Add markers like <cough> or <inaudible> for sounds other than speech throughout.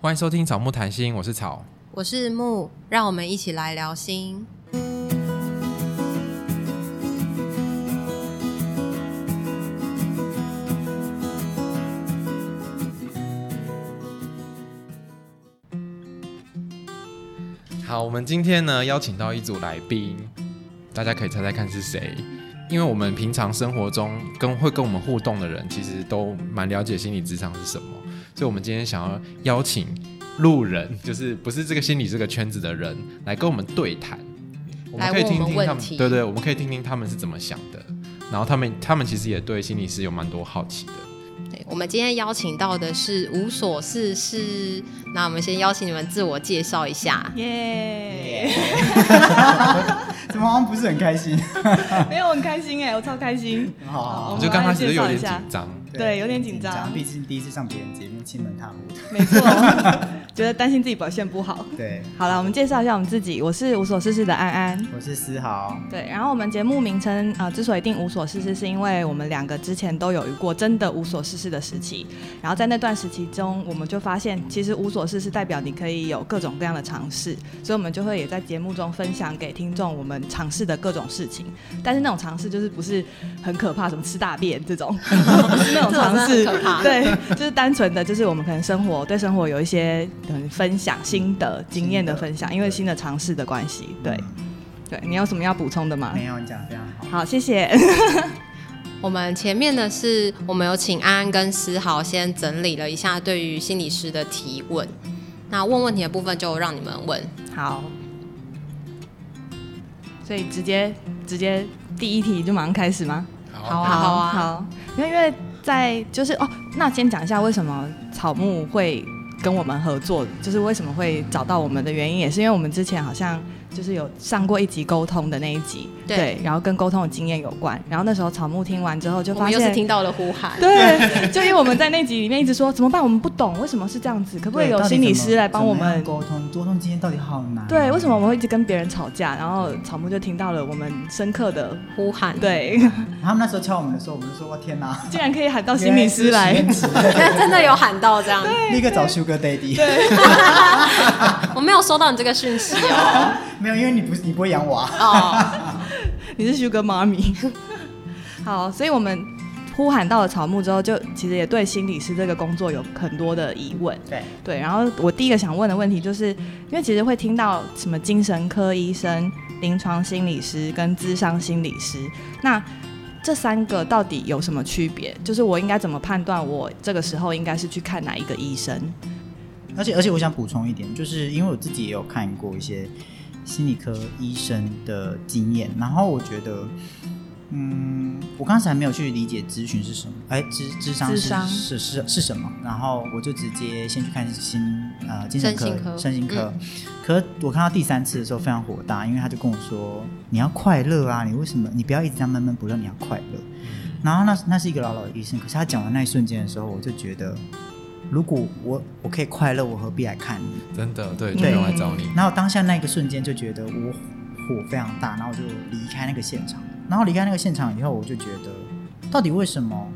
欢迎收听草木谈心，我是草，我是木，让我们一起来聊心。好，我们今天呢邀请到一组来宾，大家可以猜猜看是谁？因为我们平常生活中跟会跟我们互动的人，其实都蛮了解心理智商是什么，所以我们今天想要邀请路人，就是不是这个心理这个圈子的人，来跟我们对谈。我们可以听听他们，对对，我们可以听听他们是怎么想的。然后他们他们其实也对心理师有蛮多好奇的。对，我们今天邀请到的是无所事事，那我们先邀请你们自我介绍一下。耶、yeah！<laughs> 怎么好像不是很开心？<laughs> 没有很开心哎，我超开心。好，好，好，我就刚开始有点紧张。对，有点紧张，毕竟第一次上别人节目，亲门踏户。没错，<laughs> 觉得担心自己表现不好。对，好了，我们介绍一下我们自己。我是无所事事的安安，我是思豪。对，然后我们节目名称啊、呃，之所以定无所事事，是因为我们两个之前都有遇过真的无所事事的时期。然后在那段时期中，我们就发现，其实无所事事代表你可以有各种各样的尝试，所以我们就会也在节目中分享给听众我们尝试的各种事情。但是那种尝试就是不是很可怕，什么吃大便这种，不是那种尝试。<laughs> 对，就是单纯的，就是我们可能生活对生活有一些分享心得、经验的分享，因为新的尝试的关系。对，对，你有什么要补充的吗？没有，你讲得非常好。好，谢谢。<laughs> 我们前面的是，我们有请安安跟思豪先整理了一下对于心理师的提问，那问问题的部分就让你们问。好，所以直接直接第一题就马上开始吗？好啊，好啊，好，因为因为。在就是哦，那先讲一下为什么草木会跟我们合作，就是为什么会找到我们的原因，也是因为我们之前好像。就是有上过一集沟通的那一集，对，对，然后跟沟通的经验有关。然后那时候草木听完之后就发现，我们又是听到了呼喊，对，就因为我们在那集里面一直说怎么办，我们不懂为什么是这样子，可不可以有心理师来帮我们沟通？沟通经验到底好难？对，为什么我们会一直跟别人吵架？然后草木就听到了我们深刻的呼喊，对。他们那时候敲我们的时候，我们就说：“我天哪，竟然可以喊到心理师来！” <laughs> 真的有喊到这样，<laughs> 立刻找 Sugar Daddy。对，<laughs> 我没有收到你这个讯息哦。<laughs> 没有，因为你不是你不会养我啊。哦，<laughs> 你是 Sugar 妈咪。好，所以我们呼喊到了草木之后，就其实也对心理师这个工作有很多的疑问。对对，然后我第一个想问的问题就是，因为其实会听到什么精神科医生、临床心理师跟智商心理师，那这三个到底有什么区别？就是我应该怎么判断我这个时候应该是去看哪一个医生？而且而且我想补充一点，就是因为我自己也有看过一些。心理科医生的经验，然后我觉得，嗯，我刚才还没有去理解咨询是什么，哎，咨咨商是商是是是什么，然后我就直接先去看心呃精神科、身心科，可我看到第三次的时候非常火大，因为他就跟我说：“你要快乐啊，你为什么你不要一直这样闷闷不乐？你要快乐。嗯”然后那那是一个老老的医生，可是他讲完那一瞬间的时候，我就觉得。如果我我可以快乐，我何必来看你？真的，对，就没有来找你。然后当下那个瞬间就觉得我火非常大，然后我就离开那个现场。然后离开那个现场以后，我就觉得，到底为什么？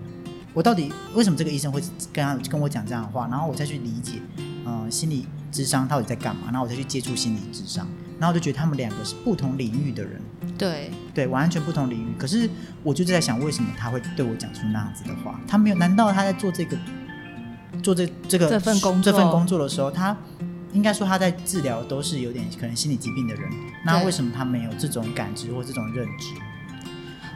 我到底为什么这个医生会跟他跟我讲这样的话？然后我再去理解，呃，心理智商到底在干嘛？然后我再去接触心理智商，然后我就觉得他们两个是不同领域的人。对对，完全不同领域。可是我就在想，为什么他会对我讲出那样子的话？他没有？难道他在做这个？做这这个这份工作这份工作的时候，他应该说他在治疗都是有点可能心理疾病的人，那为什么他没有这种感知或这种认知？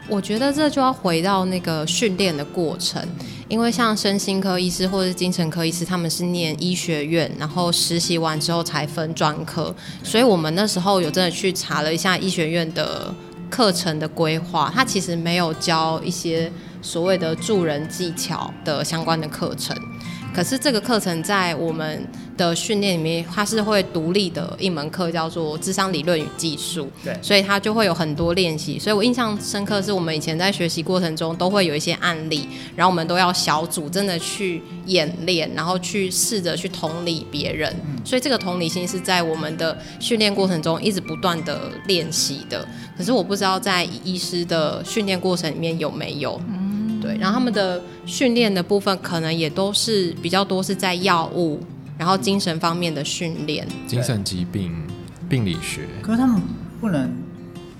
我觉得这就要回到那个训练的过程，因为像身心科医师或者是精神科医师，他们是念医学院，然后实习完之后才分专科，所以我们那时候有真的去查了一下医学院的课程的规划，他其实没有教一些所谓的助人技巧的相关的课程。可是这个课程在我们的训练里面，它是会独立的一门课，叫做智商理论与技术。对，所以它就会有很多练习。所以我印象深刻，是我们以前在学习过程中都会有一些案例，然后我们都要小组真的去演练，然后去试着去同理别人。嗯。所以这个同理心是在我们的训练过程中一直不断的练习的。可是我不知道在医师的训练过程里面有没有。对，然后他们的训练的部分可能也都是比较多是在药物然后精神方面的训练，精神疾病病理学。可是他们不能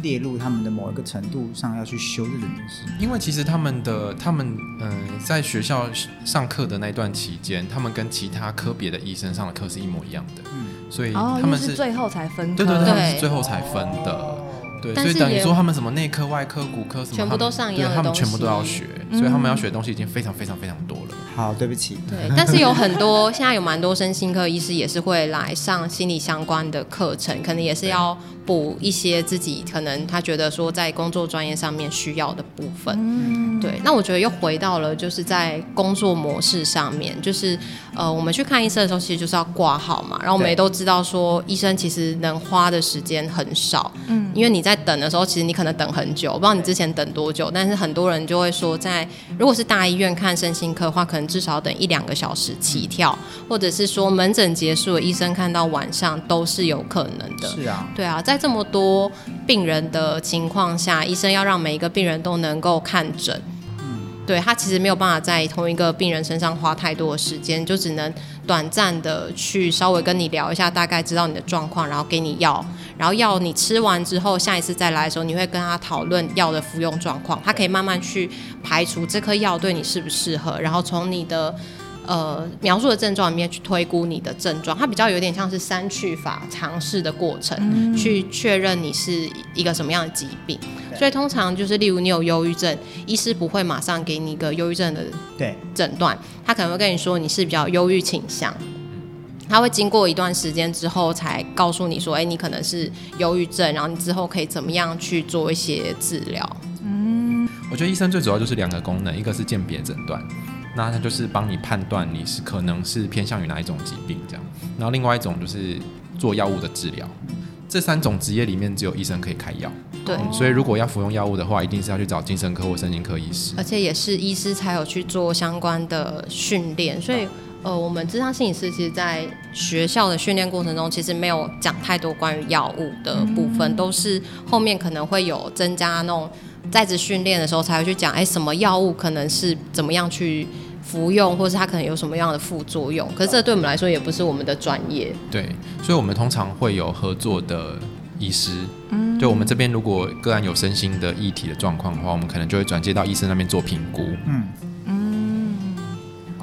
列入他们的某一个程度上要去修这个东西，因为其实他们的他们嗯、呃，在学校上课的那段期间，他们跟其他科别的医生上的课是一模一样的，嗯，所以他们是,、哦、是最后才分，对对对，对他们是最后才分的。哦对，所以等于说他们什么内科、外科、骨科什么，全部都上一样对，他们全部都要学，嗯，所以他们要学的东西已经非常非常非常多了。好，对不起。对，但是有很多 <laughs> 现在有蛮多身心科医师也是会来上心理相关的课程，可能也是要补一些自己可能他觉得说在工作专业上面需要的部分。嗯，对。那我觉得又回到了就是在工作模式上面，就是呃，我们去看医生的时候，其实就是要挂号嘛。然后我们也都知道说，医生其实能花的时间很少。嗯，因为你在等的时候，其实你可能等很久，我不知道你之前等多久，但是很多人就会说，在如果是大医院看身心科的话，可能至少等一两个小时起跳，或者是说门诊结束了，医生看到晚上都是有可能的。是啊，对啊，在这么多病人的情况下，医生要让每一个病人都能够看诊。嗯对，他其实没有办法在同一个病人身上花太多的时间，就只能短暂的去稍微跟你聊一下，大概知道你的状况，然后给你药，然后药你吃完之后，下一次再来的时候，你会跟他讨论药的服用状况，他可以慢慢去排除这颗药对你适不适合，然后从你的。呃，描述的症状里面去推估你的症状，它比较有点像是删去法尝试的过程，嗯、去确认你是一个什么样的疾病。所以通常就是，例如你有忧郁症，医师不会马上给你一个忧郁症的诊断，他可能会跟你说你是比较忧郁倾向，他会经过一段时间之后才告诉你说，哎，你可能是忧郁症，然后你之后可以怎么样去做一些治疗。嗯，我觉得医生最主要就是两个功能，一个是鉴别诊断。那他就是帮你判断你是可能是偏向于哪一种疾病这样，然后另外一种就是做药物的治疗。这三种职业里面只有医生可以开药，对、嗯，所以如果要服用药物的话，一定是要去找精神科或神经科医师，而且也是医师才有去做相关的训练。所以，呃，我们智商心理师其实，在学校的训练过程中，其实没有讲太多关于药物的部分，都是后面可能会有增加那种在职训练的时候才会去讲，哎，什么药物可能是怎么样去。服用，或是它可能有什么样的副作用？可是这对我们来说也不是我们的专业。对，所以我们通常会有合作的医师。嗯，就我们这边如果个案有身心的议题的状况的话，我们可能就会转接到医生那边做评估。嗯。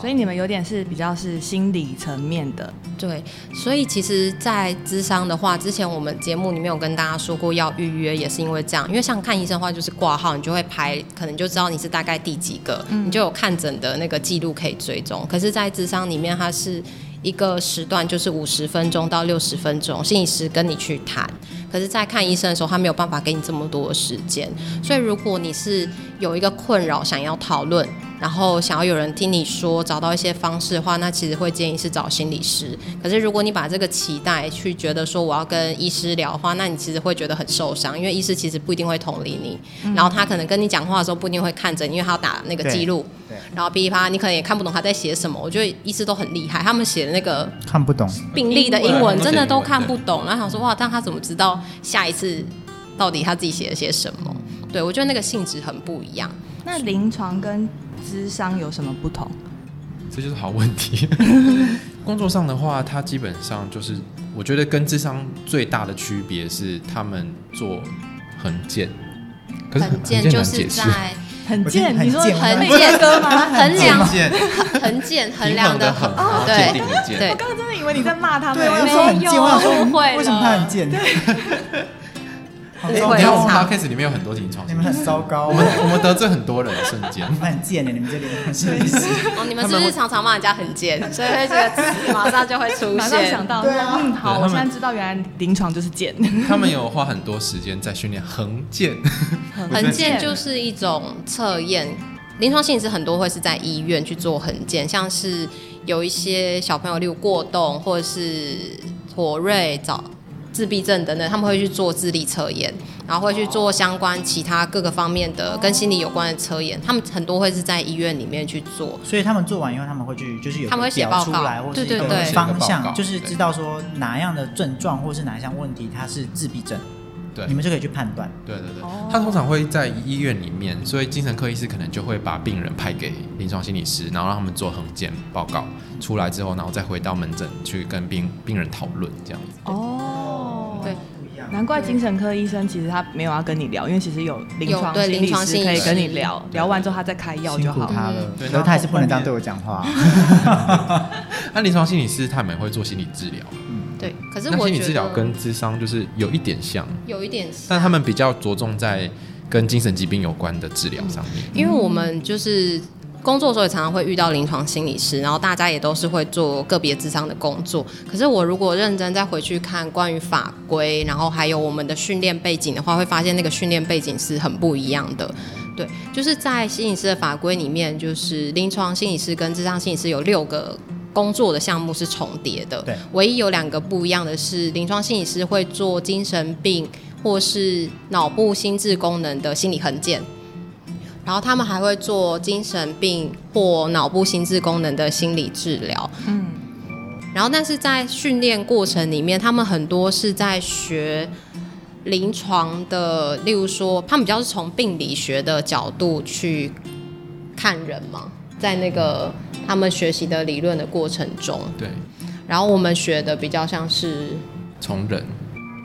所以你们有点是比较是心理层面的，对。所以其实，在智商的话，之前我们节目里面有跟大家说过要预约，也是因为这样。因为像看医生的话，就是挂号，你就会排，可能就知道你是大概第几个，嗯、你就有看诊的那个记录可以追踪。可是，在智商里面，它是一个时段，就是五十分钟到六十分钟，心理师跟你去谈。可是，在看医生的时候，他没有办法给你这么多的时间。所以，如果你是有一个困扰，想要讨论。然后想要有人听你说，找到一些方式的话，那其实会建议是找心理师。可是如果你把这个期待去觉得说我要跟医师聊的话，那你其实会觉得很受伤，因为医师其实不一定会同理你。嗯、然后他可能跟你讲话的时候不一定会看着，因为他要打那个记录。对。然后噼里啪啦，你可能也看不懂他在写什么。我觉得医师都很厉害，他们写的那个看不懂病历的英文真的都看不懂。然后想说哇，但他怎么知道下一次到底他自己写了些什么？对，我觉得那个性质很不一样。那临床跟智商有什么不同？这就是好问题。<laughs> 工作上的话，它基本上就是，我觉得跟智商最大的区别是，他们做横件。可是横件就是在横件，你说横件哥吗？横梁，<laughs> 横件，<laughs> 衡量的横。哦，对对。我刚刚真的以为你在骂他们。对，我说很贱，我想说为什么他很贱？你看我们 podcast 里面有很多临床，你们很糟糕，我们我们得罪很多人，瞬间。你们很贱的，你们这里是不是？哦，你们是不是常常骂人家很贱？所以这个词马上就会出现。马上想到，对啊，嗯，好，我现在知道原来临床就是贱。他们有花很多时间在训练横剑。横剑就是一种测验，临床性质很多会是在医院去做横件，像是有一些小朋友例如过动或者是妥瑞早。自闭症等等，他们会去做智力测验，然后会去做相关其他各个方面的跟心理有关的测验。他们很多会是在医院里面去做，所以他们做完以后，他们会去就是有他们会写报告，对对对，方向就是知道说哪样的症状或是哪一项问题，它是自闭症。对，你们就可以去判断。对对对，哦他通常会在医院里面，所以精神科医师可能就会把病人派给临床心理师，然后让他们做横检报告出来之后，然后再回到门诊去跟病病人讨论这样子。哦，对，难怪精神科医生其实他没有要跟你聊，因为其实有临床对心理临床心理师。可以跟你聊，聊完之后他再开药就好。苦他了，对他还是不能这样对我讲话。<laughs> 那临床心理师他们也会做心理治疗，<laughs> 对，可是我觉得心理治疗跟智商就是有一点像，有一点像，但他们比较着重在跟精神疾病有关的治疗上面。因为我们就是工作的时候也常常会遇到临床心理师，然后大家也都是会做个别智商的工作。可是我如果认真再回去看关于法规，然后还有我们的训练背景的话，会发现那个训练背景是很不一样的。对，就是在心理师的法规里面，就是临床心理师跟智商心理师有六个。工作的项目是重叠的，对，唯一有两个不一样的是，临床心理师会做精神病或是脑部心智功能的心理衡鉴，然后他们还会做精神病或脑部心智功能的心理治疗。嗯，然后但是在训练过程里面，他们很多是在学临床的，例如说，他们比较是从病理学的角度去看人嘛，在那个。他们学习的理论的过程中，对，然后我们学的比较像是从人、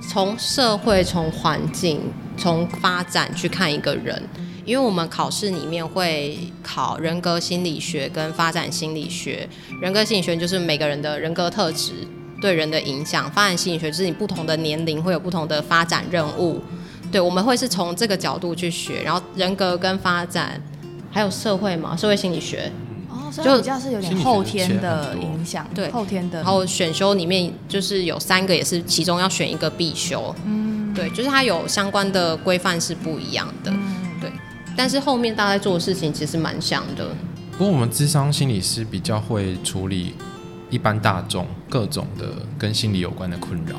从社会、从环境、从发展去看一个人，因为我们考试里面会考人格心理学跟发展心理学。人格心理学就是每个人的人格特质对人的影响，发展心理学就是你不同的年龄会有不同的发展任务。对，我们会是从这个角度去学，然后人格跟发展还有社会嘛，社会心理学。就比较是有点后天的影响，对后天的。然后选修里面就是有三个，也是其中要选一个必修。嗯，对，就是它有相关的规范是不一样的。但是后面大家做的事情其实蛮像的。不过我们智商心理师比较会处理一般大众各种的跟心理有关的困扰，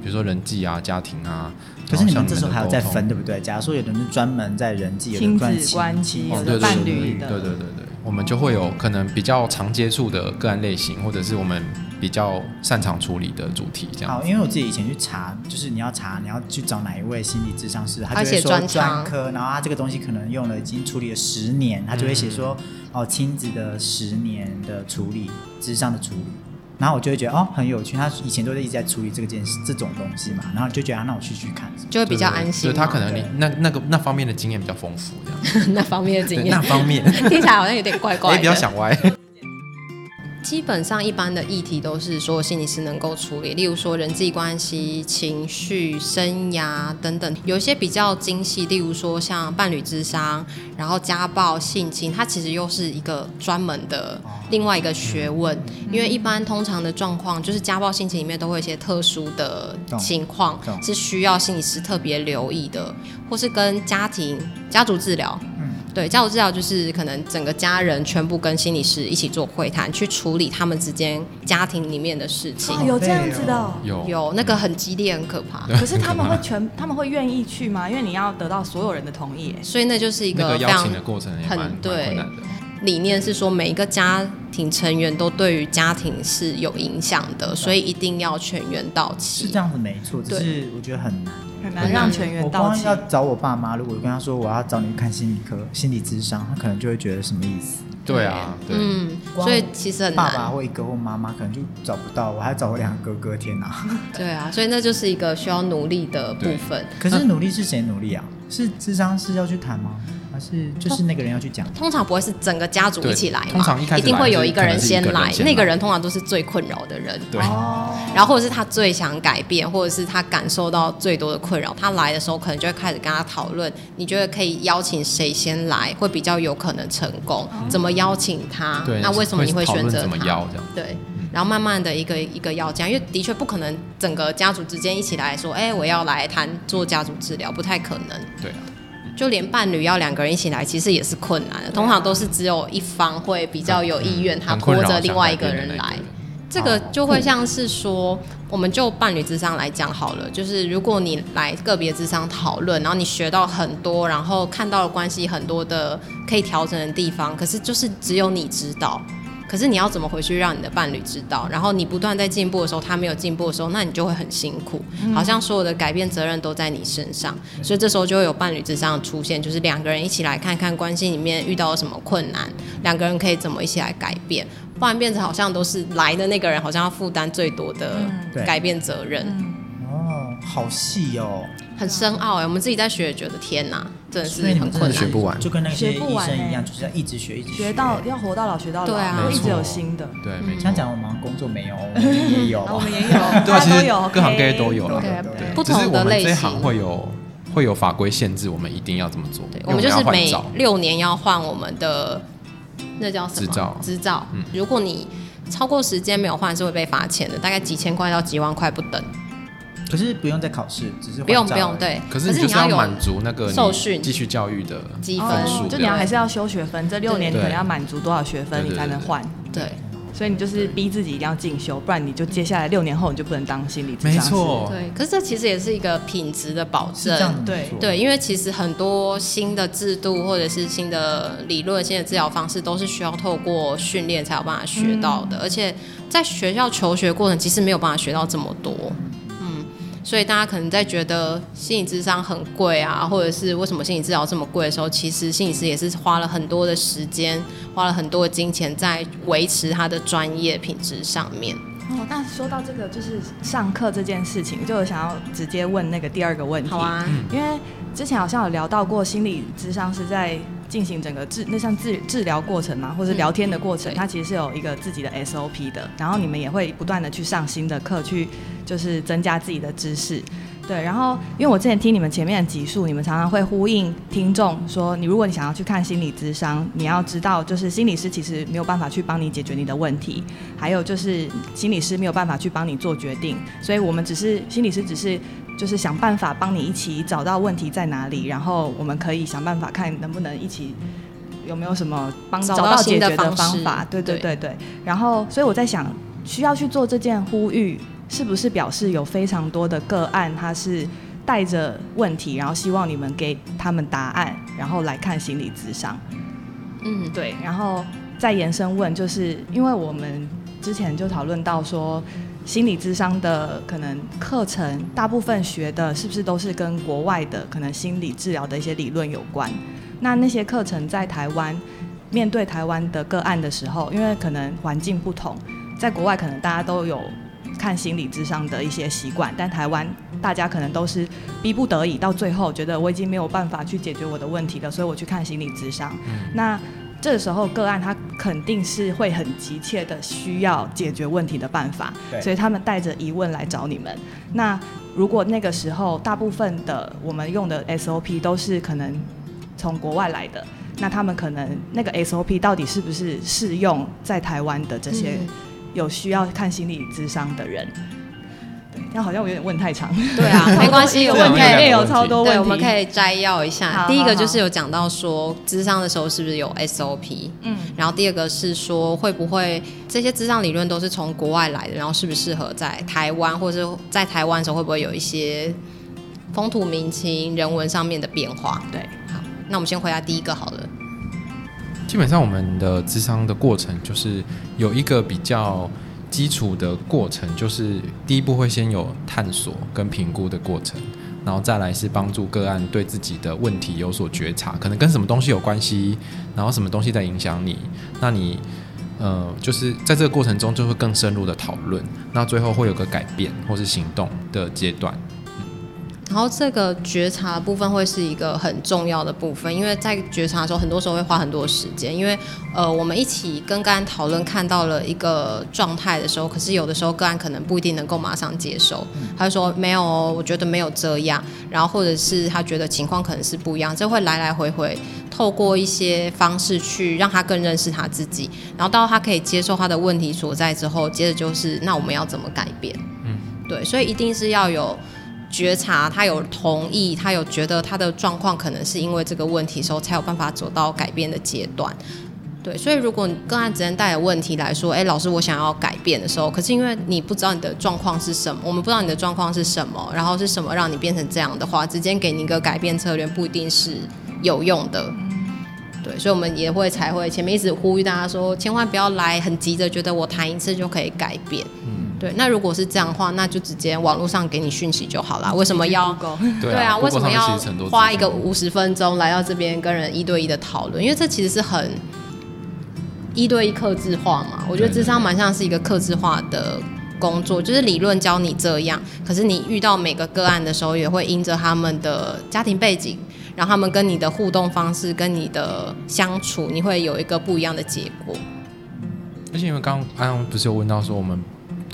比如说人际啊、家庭啊。可是你们这时候还要再分，对不对？假如说有的人是专门在人际、亲子关系、有的伴侣的，对对对对。我们就会有可能比较常接触的个案类型，或者是我们比较擅长处理的主题，这样。好，因为我自己以前去查，就是你要查，你要去找哪一位心理智商师，他就会说专科，然后他这个东西可能用了已经处理了十年，他就会写说、嗯、哦亲子的十年的处理，智商的处理。然后我就会觉得哦很有趣，他以前都是一直在处理这个件事这种东西嘛，然后就觉得、啊、那我去去看，就会比较安心。就，他可能你那那个那方面的经验比较丰富，这样。<laughs> 那方面的经验，那方面 <laughs> 听起来好像有点怪怪的。也比较想歪。基本上一般的议题都是说心理师能够处理，例如说人际关系、情绪、生涯等等。有一些比较精细，例如说像伴侣咨商，然后家暴、性侵，它其实又是一个专门的另外一个学问。因为一般通常的状况，就是家暴、性侵里面都会有一些特殊的情况，是需要心理师特别留意的，或是跟家庭、家族治疗。对，家务治疗就是可能整个家人全部跟心理师一起做会谈，去处理他们之间家庭里面的事情。哦、有这样子的、哦，有有那个很激烈、很可怕。可是他们会全，他们会愿意去吗？因为你要得到所有人的同意，所以那就是一个非常、那个、邀请的过程很，很对。理念是说，每一个家庭成员都对于家庭是有影响的，所以一定要全员到齐。是这样子没错，只是我觉得很难。很难让全员到齐。我光要找我爸妈，如果跟他说我要找你看心理科、心理智商，他可能就会觉得什么意思？对啊，对嗯，所以其实很难。爸爸或一个或妈妈可能就找不到，我还要找我两个哥哥，天哪！<laughs> 对啊，所以那就是一个需要努力的部分。可是努力是谁努力啊？是智商是要去谈吗？还是就是那个人要去讲？通常不会是整个家族一起来嘛，通常一开始一定会有一个人先来，那个人通常都是最困扰的人。对，然后或者是他最想改变，或者是他感受到最多的困扰，他来的时候可能就会开始跟他讨论，你觉得可以邀请谁先来，会比较有可能成功？嗯、怎么邀请他？那为什么你会选择他？怎么邀这样？对，然后慢慢的一个一个要讲，因为的确不可能整个家族之间一起来说，哎，我要来谈做家族治疗，不太可能。对。就连伴侣要两个人一起来，其实也是困难的。通常都是只有一方会比较有意愿，他拖着另外一个人来。这个就会像是说，我们就伴侣智商来讲好了。就是如果你来个别智商讨论，然后你学到很多，然后看到了关系很多的可以调整的地方，可是就是只有你知道，可是你要怎么回去让你的伴侣知道？然后你不断在进步的时候，他没有进步的时候，那你就会很辛苦，好像所有的改变责任都在你身上。所以这时候就会有伴侣咨商出现，就是两个人一起来看看关系里面遇到了什么困难，两个人可以怎么一起来改变，不然变成好像都是来的那个人好像要负担最多的改变责任。哦，好细哦。很深奥哎，我们自己在学，觉得天哪，真的是很困难，学不完，就跟那些医生一样，就是要一直学，一直学，学到要活到老，学到老，对啊，一直有新的。对，这样讲我们工作没有，我们也有，<laughs> 我们也有，对啊，其实各行各业都有了，对，不同的类型，会有会有法规限制，我们一定要这么做。我们就是每六年要换我们的那叫什么？执照？执照。如果你超过时间没有换，是会被罚钱的，大概几千块到几万块不等。可是不用再考试，只是不用不用对。可是你就是要满足那个受训继续教育的积分数，就你要还是要修学分，这六年你可能要满足多少学分你才能换？对，所以你就是逼自己一定要进修，不然你就接下来六年后你就不能当心理咨商师。没错，对。可是这其实也是一个品质的保证，对对，因为其实很多新的制度或者是新的理论、新的治疗方式都是需要透过训练才有办法学到的，而且在学校求学过程其实没有办法学到这么多。所以大家可能在觉得心理智商很贵啊，或者是为什么心理治疗这么贵的时候，其实心理师也是花了很多的时间，花了很多的金钱在维持他的专业品质上面。哦，那说到这个，就是上课这件事情，就想要直接问那个第二个问题。好啊，因为之前好像有聊到过，心理智商是在进行整个治那像治治疗过程嘛，或是聊天的过程，嗯、它其实是有一个自己的 SOP 的。然后你们也会不断的去上新的课，去就是增加自己的知识。对，然后因为我之前听你们前面的集数，你们常常会呼应听众说，你如果你想要去看心理咨商，你要知道就是心理师其实没有办法去帮你解决你的问题，还有就是心理师没有办法去帮你做决定，所以我们只是心理师，只是就是想办法帮你一起找到问题在哪里，然后我们可以想办法看能不能一起有没有什么帮找到解决的方法。对对对对，然后所以我在想，需要去做这件呼吁。是不是表示有非常多的个案，他是带着问题，然后希望你们给他们答案，然后来看心理咨商？嗯，对。然后再延伸问，就是因为我们之前就讨论到说，心理智商的可能课程大部分学的是不是都是跟国外的可能心理治疗的一些理论有关？那那些课程在台湾面对台湾的个案的时候，因为可能环境不同，在国外可能大家都有。看心理智商的一些习惯，但台湾大家可能都是逼不得已，到最后觉得我已经没有办法去解决我的问题了，所以我去看心理智商。嗯、那这个时候个案他肯定是会很急切的需要解决问题的办法，所以他们带着疑问来找你们。那如果那个时候大部分的我们用的 SOP 都是可能从国外来的，那他们可能那个 SOP 到底是不是适用在台湾的这些？嗯有需要看心理咨商的人，对，那好像我有点问太长。对啊，<laughs> 没关系，有问题里面有超多问题，对，我们可以摘要一下。第一个就是有讲到说，智商的时候是不是有 SOP？嗯，然后第二个是说，会不会这些智商理论都是从国外来的，然后适不适合在台湾，或者在台湾的时候会不会有一些风土民情、人文上面的变化？对，好，那我们先回答第一个好了。基本上，我们的智商的过程就是有一个比较基础的过程，就是第一步会先有探索跟评估的过程，然后再来是帮助个案对自己的问题有所觉察，可能跟什么东西有关系，然后什么东西在影响你，那你呃，就是在这个过程中就会更深入的讨论，那最后会有个改变或是行动的阶段。然后这个觉察的部分会是一个很重要的部分，因为在觉察的时候，很多时候会花很多时间。因为呃，我们一起跟个案讨论，看到了一个状态的时候，可是有的时候个案可能不一定能够马上接受。他就说没有，我觉得没有这样。然后或者是他觉得情况可能是不一样，这会来来回回，透过一些方式去让他更认识他自己。然后到他可以接受他的问题所在之后，接着就是那我们要怎么改变？嗯，对，所以一定是要有。觉察，他有同意，他有觉得他的状况可能是因为这个问题的时候，才有办法走到改变的阶段。对，所以如果你个案只能带着问题来说，哎，老师，我想要改变的时候，可是因为你不知道你的状况是什么，我们不知道你的状况是什么，然后是什么让你变成这样的话，直接给你一个改变策略不一定是有用的。对，所以我们也会才会前面一直呼吁大家说，千万不要来很急着觉得我谈一次就可以改变。对。那如果是这样的话，那就直接网络上给你讯息就好了。为什么要？对啊，为什么要花一个五十分钟来到这边跟人一对一的讨论？因为这其实是很一对一客制化嘛。我觉得智商蛮像是一个客制化的。工作就是理论教你这样，可是你遇到每个个案的时候，也会因着他们的家庭背景，然后他们跟你的互动方式、跟你的相处，你会有一个不一样的结果。而且因为刚刚安安不是有问到说，我们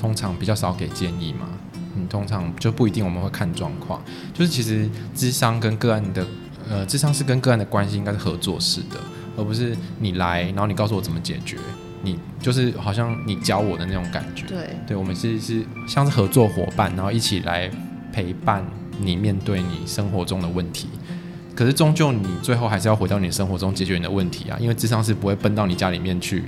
通常比较少给建议嘛？嗯，通常就不一定我们会看状况。就是其实智商跟个案的，呃，智商是跟个案的关系应该是合作式的，而不是你来，然后你告诉我怎么解决。你就是好像你教我的那种感觉，对，对我们是是像是合作伙伴，然后一起来陪伴你面对你生活中的问题。可是终究你最后还是要回到你生活中解决你的问题啊，因为智商是不会奔到你家里面去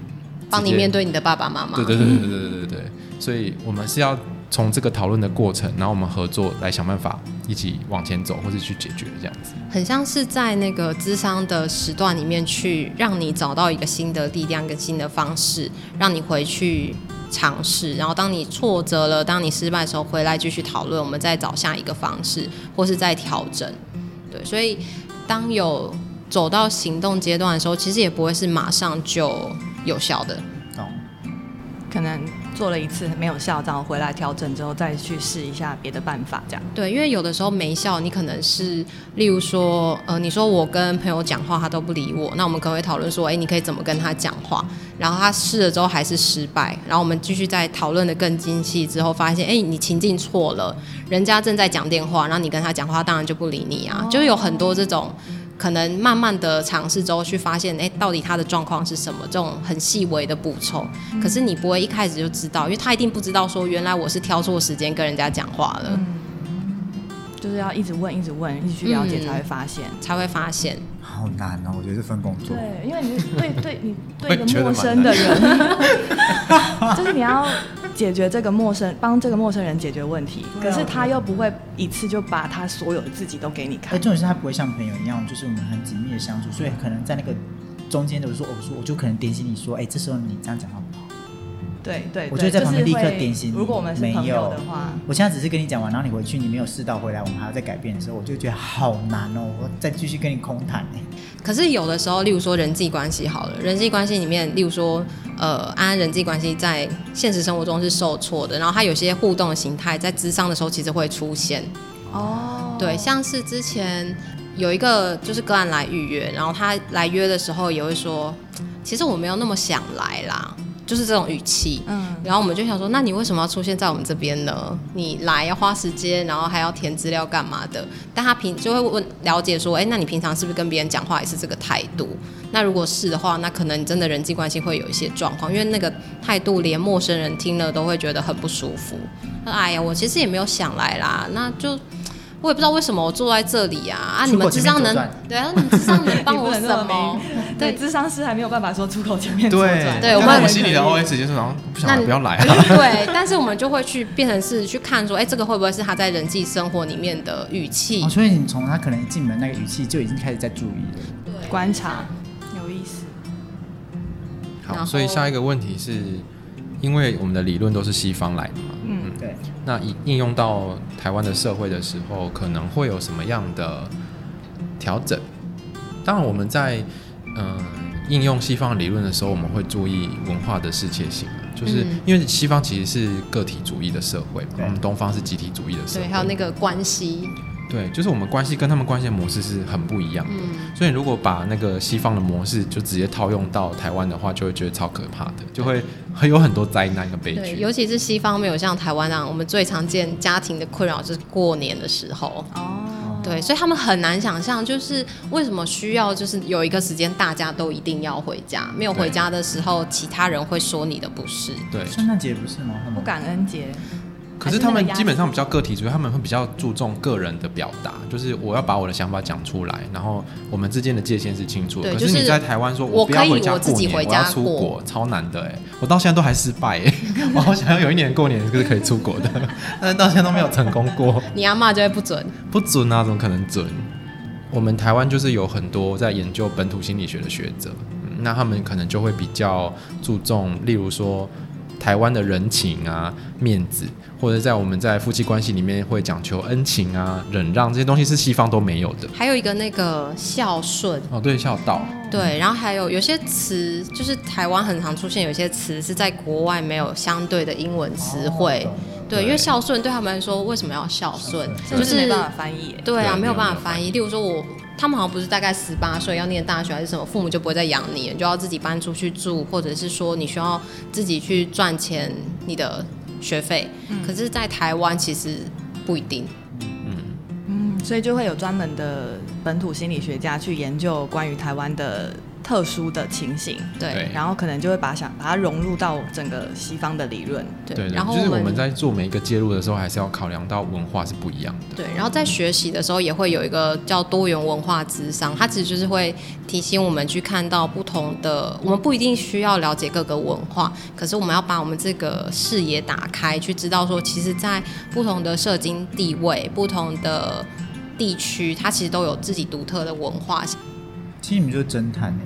帮你面对你的爸爸妈妈。对对对对对对对对，所以我们是要。从这个讨论的过程，然后我们合作来想办法，一起往前走，或者去解决这样子。很像是在那个智商的时段里面，去让你找到一个新的力量跟新的方式，让你回去尝试。然后当你挫折了，当你失败的时候，回来继续讨论，我们再找下一个方式，或是再调整。对，所以当有走到行动阶段的时候，其实也不会是马上就有效的。哦，可能。做了一次没有效，然后回来调整之后再去试一下别的办法，这样。对，因为有的时候没效，你可能是，例如说，呃，你说我跟朋友讲话，他都不理我，那我们可能会讨论说，哎，你可以怎么跟他讲话？然后他试了之后还是失败，然后我们继续再讨论的更精细之后，发现，哎，你情境错了，人家正在讲电话，然后你跟他讲话，当然就不理你啊，就有很多这种。可能慢慢的尝试之后，去发现，哎，到底他的状况是什么？这种很细微的补充，可是你不会一开始就知道，因为他一定不知道说，原来我是挑错时间跟人家讲话了。嗯，就是要一直问，一直问，一直去了解，才会发现，才会发现。好难哦，我觉得这份工作。对，因为你对对你 <laughs> 对一个陌生的人，<laughs> 就是你要。解决这个陌生，帮这个陌生人解决问题，可是他又不会一次就把他所有的自己都给你看。而重点是他不会像朋友一样，就是我们很紧密的相处，所以可能在那个中间的时候，我说我就可能点醒你说，哎，这时候你这样讲话不好。对对，我就在旁边立刻点醒你。如果我们是朋友的话，我现在只是跟你讲完，然后你回去你没有试到回来，我们还要再改变的时候，我就觉得好难哦，我再继续跟你空谈。可是有的时候，例如说人际关系好了，人际关系里面，例如说，呃，安安人际关系在现实生活中是受挫的，然后他有些互动的形态在咨商的时候其实会出现。哦，对，像是之前有一个就是个案来预约，然后他来约的时候也会说，其实我没有那么想来啦。就是这种语气，嗯，然后我们就想说，那你为什么要出现在我们这边呢？你来要花时间，然后还要填资料干嘛的？但他平就会问了解说，哎，那你平常是不是跟别人讲话也是这个态度？那如果是的话，那可能你真的人际关系会有一些状况，因为那个态度连陌生人听了都会觉得很不舒服。那哎呀，我其实也没有想来啦，那就。我也不知道为什么我坐在这里呀！啊，你们智商能对啊？你们咨商能帮我 <laughs> 什么？对，智商师还没有办法说出口前面。对，对，我们心里的 OS 就是然后不想来不要来啊。对，<laughs> 但是我们就会去变成是去看说，哎，这个会不会是他在人际生活里面的语气？所以你从他可能一进门那个语气就已经开始在注意了，对，观察，有意思。好，所以下一个问题是，因为我们的理论都是西方来的嘛？嗯，对。那应应用到台湾的社会的时候，可能会有什么样的调整？当然，我们在嗯、呃、应用西方理论的时候，我们会注意文化的世界性，就是因为西方其实是个体主义的社会，我们东方是集体主义的社会，对，还有那个关系。对，就是我们关系跟他们关系的模式是很不一样的，嗯、所以如果把那个西方的模式就直接套用到台湾的话，就会觉得超可怕的，就会很有很多灾难跟悲剧。对，尤其是西方没有像台湾那样，我们最常见家庭的困扰就是过年的时候。哦，对，所以他们很难想象，就是为什么需要就是有一个时间大家都一定要回家，没有回家的时候，其他人会说你的不是。对，圣诞节不是吗？不感恩节。可是他们基本上比较个体主义，他们会比较注重个人的表达，就是我要把我的想法讲出来，然后我们之间的界限是清楚的。可是你在台湾说，我不要回家过年，我要出国，超难的哎！我到现在都还失败哎！<laughs> 我好想要有一年过年是可以出国的，<laughs> 但是到现在都没有成功过。你阿嬷就会不准？不准啊？怎么可能准？我们台湾就是有很多在研究本土心理学的学者，嗯，那他们可能就会比较注重，例如说台湾的人情啊、面子，或者在我们在夫妻关系里面会讲求恩情啊、忍让这些东西是西方都没有的。还有一个那个孝顺哦，对，孝道，对，然后还有有些词就是台湾很常出现，有些词是在国外没有相对的英文词汇。哦对，因为孝顺对他们来说，为什么要孝顺？就是没办法翻译。对啊，没有办法翻译。例如说我，我他们好像不是大概十八岁要念大学还是什么，父母就不会再养你，你就要自己搬出去住，或者是说你需要自己去赚钱你的学费。嗯、可是，在台湾其实不一定。嗯嗯，所以就会有专门的本土心理学家去研究关于台湾的。特殊的情形，对，然后可能就会把想把它融入到整个西方的理论，对，对，然后就是我们在做每一个介入的时候，还是要考量到文化是不一样的，对，然后在学习的时候也会有一个叫多元文化之商，它其实就是会提醒我们去看到不同的，我们不一定需要了解各个文化，可是我们要把我们这个视野打开，去知道说，其实，在不同的社经地位、不同的地区，它其实都有自己独特的文化。其实你们就是侦探呢，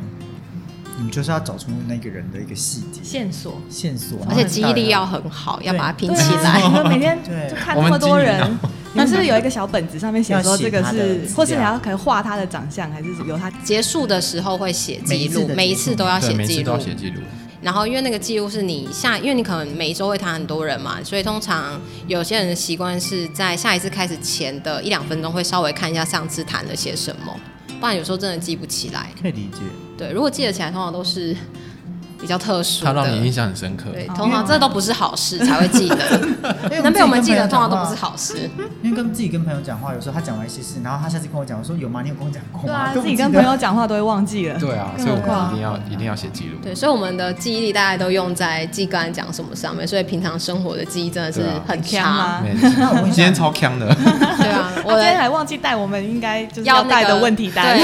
你们就是要找出那个人的一个细节线索，线索，而且记忆力要很好，要把它拼起来。啊、每天就看那么多人，但是有一个小本子上面写说这个是，或是你要可能画他的长相，还是有他结束的时候会写记录，每一次都要写记录，写记录。然后因为那个记录是你下，因为你可能每一周会谈很多人嘛，所以通常有些人的习惯是在下一次开始前的一两分钟会稍微看一下上次谈了些什么。不然有时候真的记不起来，可以理解。对，如果记得起来，通常都是比较特殊，他让你印象很深刻。对，通常这都不是好事才会记得，<laughs> 能被我们记得通常都不是好事。因为跟自己跟朋友讲话，有时候他讲完一些事，然后他下次跟我讲，我说有吗？你有跟我讲过吗？对啊，<laughs> 自己跟朋友讲话都会忘记了。对啊，所以我们一定要一定要写记录。对，所以我们的记忆力大家都用在记刚才讲什么上面，所以平常生活的记忆真的是很强。今天超强的。对啊，<laughs> 我今天还忘记带我们应该就是要带的问题单。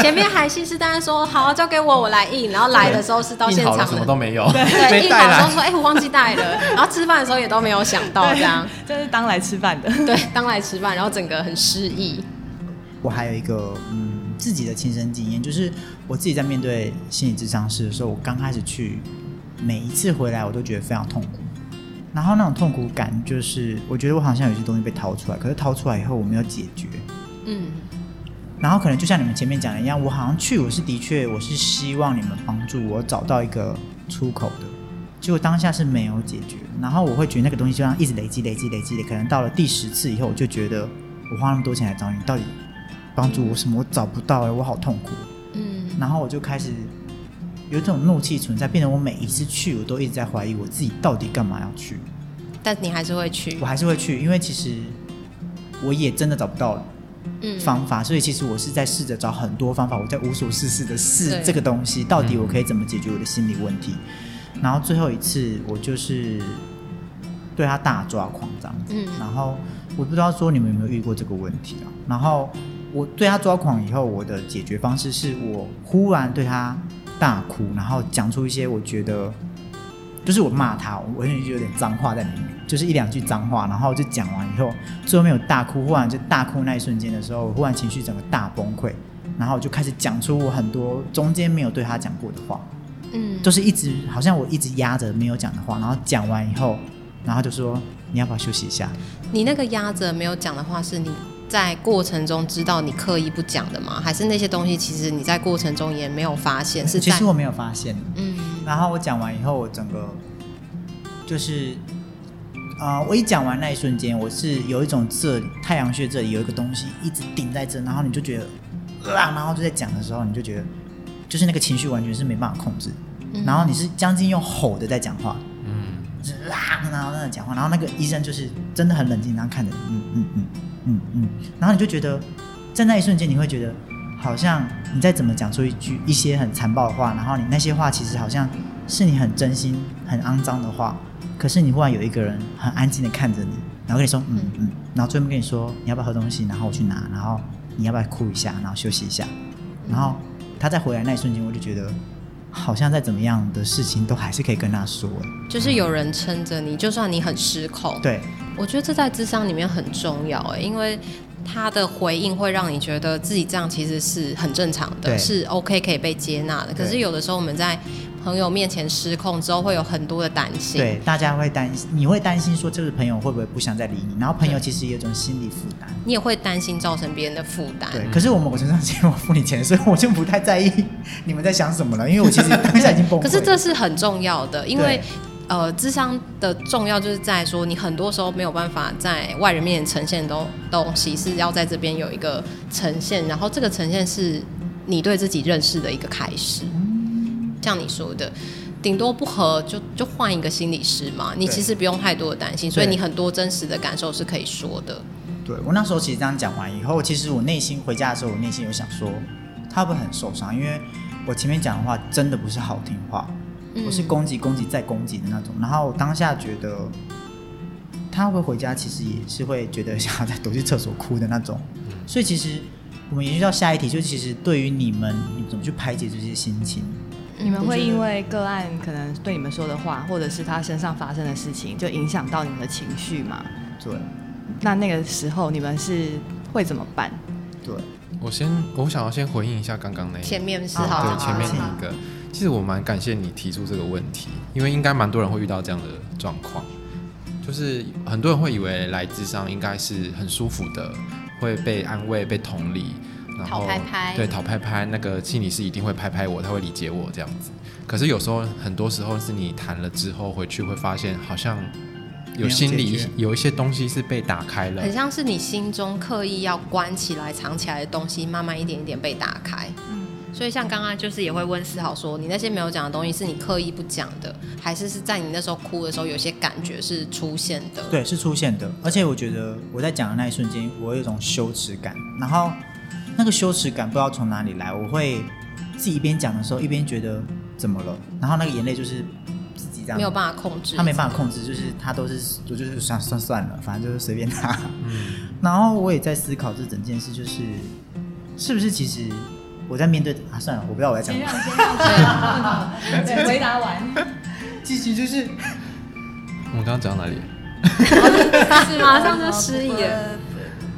前面还信誓旦旦说好交给我，我来印，然后来的时候是到现场什么都没有。对，印好的时候说哎、欸，我忘记带了，然后吃饭的时候也都没有想到这样，就是当来吃饭的。<laughs> 对，当来吃饭，然后整个很失意。我还有一个嗯自己的亲身经验，就是我自己在面对心理智商师的时候，我刚开始去，每一次回来我都觉得非常痛苦，然后那种痛苦感就是我觉得我好像有些东西被掏出来，可是掏出来以后我没有解决。嗯。然后可能就像你们前面讲的一样，我好像去，我是的确，我是希望你们帮助我找到一个出口的，结果当下是没有解决。然后我会觉得那个东西就像一直累积、累积、累积的，可能到了第十次以后，我就觉得我花那么多钱来找你，到底帮助我什么？我找不到哎，我好痛苦。嗯。然后我就开始有这种怒气存在，变得我每一次去，我都一直在怀疑我自己到底干嘛要去。但你还是会去？我还是会去，因为其实我也真的找不到了。方法，所以其实我是在试着找很多方法，我在无所事事的试这个东西，到底我可以怎么解决我的心理问题。然后最后一次，我就是对他大抓狂这样子。然后我不知道说你们有没有遇过这个问题啊？然后我对他抓狂以后，我的解决方式是我忽然对他大哭，然后讲出一些我觉得。就是我骂他，我完全就有点脏话在里面，就是一两句脏话，然后就讲完以后，最后面有大哭，忽然就大哭那一瞬间的时候，我忽然情绪整个大崩溃，然后就开始讲出我很多中间没有对他讲过的话，嗯，就是一直好像我一直压着没有讲的话，然后讲完以后，然后就说你要不要休息一下？你那个压着没有讲的话，是你在过程中知道你刻意不讲的吗？还是那些东西其实你在过程中也没有发现？是其实我没有发现，嗯。然后我讲完以后，我整个就是啊、呃，我一讲完那一瞬间，我是有一种这里太阳穴这里有一个东西一直顶在这，然后你就觉得啊，然后就在讲的时候，你就觉得就是那个情绪完全是没办法控制，嗯、然后你是将近用吼的在讲话，啊，然后在那讲话，然后那个医生就是真的很冷静，然后看着，嗯嗯嗯嗯嗯，然后你就觉得在那一瞬间你会觉得。好像你再怎么讲出一句一些很残暴的话，然后你那些话其实好像是你很真心、很肮脏的话，可是你忽然有一个人很安静的看着你，然后跟你说嗯嗯，然后最后跟你说你要不要喝东西，然后我去拿，然后你要不要哭一下，然后休息一下，然后他再回来那一瞬间，我就觉得好像再怎么样的事情都还是可以跟他说，就是有人撑着你，就算你很失控。对，我觉得这在智商里面很重要哎，因为。他的回应会让你觉得自己这样其实是很正常的，是 OK 可以被接纳的。可是有的时候我们在朋友面前失控之后，会有很多的担心。对，大家会担心，你会担心说这个朋友会不会不想再理你？然后朋友其实也有一种心理负担，你也会担心造成别人的负担。对，可是我某个程度上是因为我付你钱，所以我就不太在意 <laughs> 你们在想什么了，因为我其实当下已经崩溃。<laughs> 可是这是很重要的，因为呃，智商的重要就是在说，你很多时候没有办法在外人面前呈现的东西，是要在这边有一个呈现，然后这个呈现是你对自己认识的一个开始。像你说的。顶多不合就就换一个心理师嘛，你其实不用太多的担心，所以你很多真实的感受是可以说的。对，我那时候其实这样讲完以后，其实我内心回家的时候，我内心有想说，他会不会很受伤？因为我前面讲的话真的不是好听话，我是攻击、攻击再攻击的那种。然后我当下觉得，他会不会回家，其实也是会觉得想要再躲去厕所哭的那种。所以其实我们延续到下一题，就其实对于你们，你怎么去排解这些心情？你们会因为个案可能对你们说的话，或者是他身上发生的事情，就影响到你们的情绪吗？对。那那个时候你们是会怎么办？对。我先，我想要先回应一下刚刚那一前面是好，好，对前面那一个，其实我蛮感谢你提出这个问题，因为应该蛮多人会遇到这样的状况，就是很多人会以为来咨商应该是很舒服的，会被安慰、被同理。讨拍拍，对，讨拍拍，那个心理师一定会拍拍我，他会理解我这样子。可是有时候，很多时候是你谈了之后回去会发现，好像有心里有一些东西是被打开了，很像是你心中刻意要关起来、藏起来的东西，慢慢一点一点被打开。嗯，所以像刚刚就是也会问思豪说，你那些没有讲的东西是你刻意不讲的，还是是在你那时候哭的时候有些感觉是出现的？对，是出现的。而且我觉得我在讲的那一瞬间，我有一种羞耻感，然后。那个羞耻感不知道从哪里来，我会自己一边讲的时候一边觉得怎么了，然后那个眼泪就是自己这样没有办法控制，他没办法控制，就是他都是我就是算算算了，反正就是随便他。嗯，然后我也在思考这整件事，就是是不是其实我在面对啊，算了，我不知道我在讲什么。回答完，继续就是我们刚刚讲到哪里？是马上就失忆了。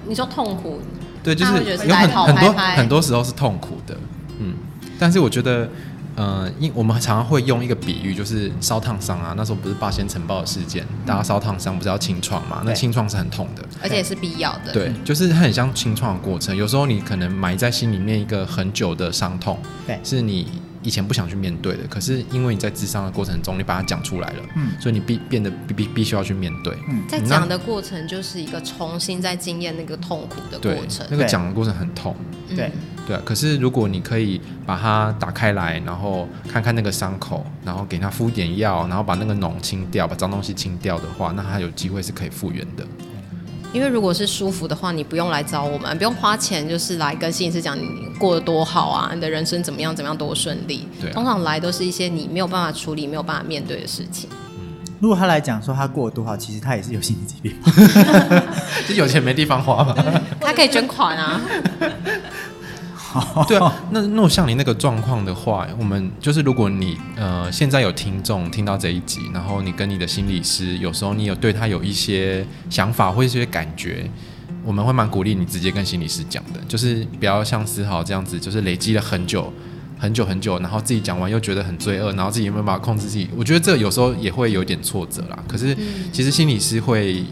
你说痛苦。对，就是有很很多很多时候是痛苦的，嗯，但是我觉得，呃，因我们常常会用一个比喻，就是烧烫伤啊，那时候不是八仙城爆的事件，大家烧烫伤不是要清创嘛？那清创是很痛的，而且也是必要的。对，就是它很像清创的过程，有时候你可能埋在心里面一个很久的伤痛，对，是你。以前不想去面对的，可是因为你在智商的过程中，你把它讲出来了，嗯，所以你必变得必必必须要去面对。嗯，在讲的过程就是一个重新在经验那个痛苦的过程。那个讲的过程很痛，对对啊。可是如果你可以把它打开来，然后看看那个伤口，然后给它敷点药，然后把那个脓清掉，把脏东西清掉的话，那它有机会是可以复原的。因为如果是舒服的话，你不用来找我们，不用花钱，就是来跟心理师讲你过得多好啊，你的人生怎么样怎么样多顺利。对啊。通常来都是一些你没有办法处理、没有办法面对的事情。如果他来讲说他过得多好，其实他也是有心理疾病，<laughs> 就有钱没地方花嘛。<laughs> 他可以捐款啊。对啊，那那我像你那个状况的话，我们就是如果你呃现在有听众听到这一集，然后你跟你的心理师，有时候你有对他有一些想法或一些感觉，我们会蛮鼓励你直接跟心理师讲的，就是不要像思豪这样子，就是累积了很久很久很久，然后自己讲完又觉得很罪恶，然后自己有没有办法控制自己？我觉得这有时候也会有点挫折啦。可是其实心理师会。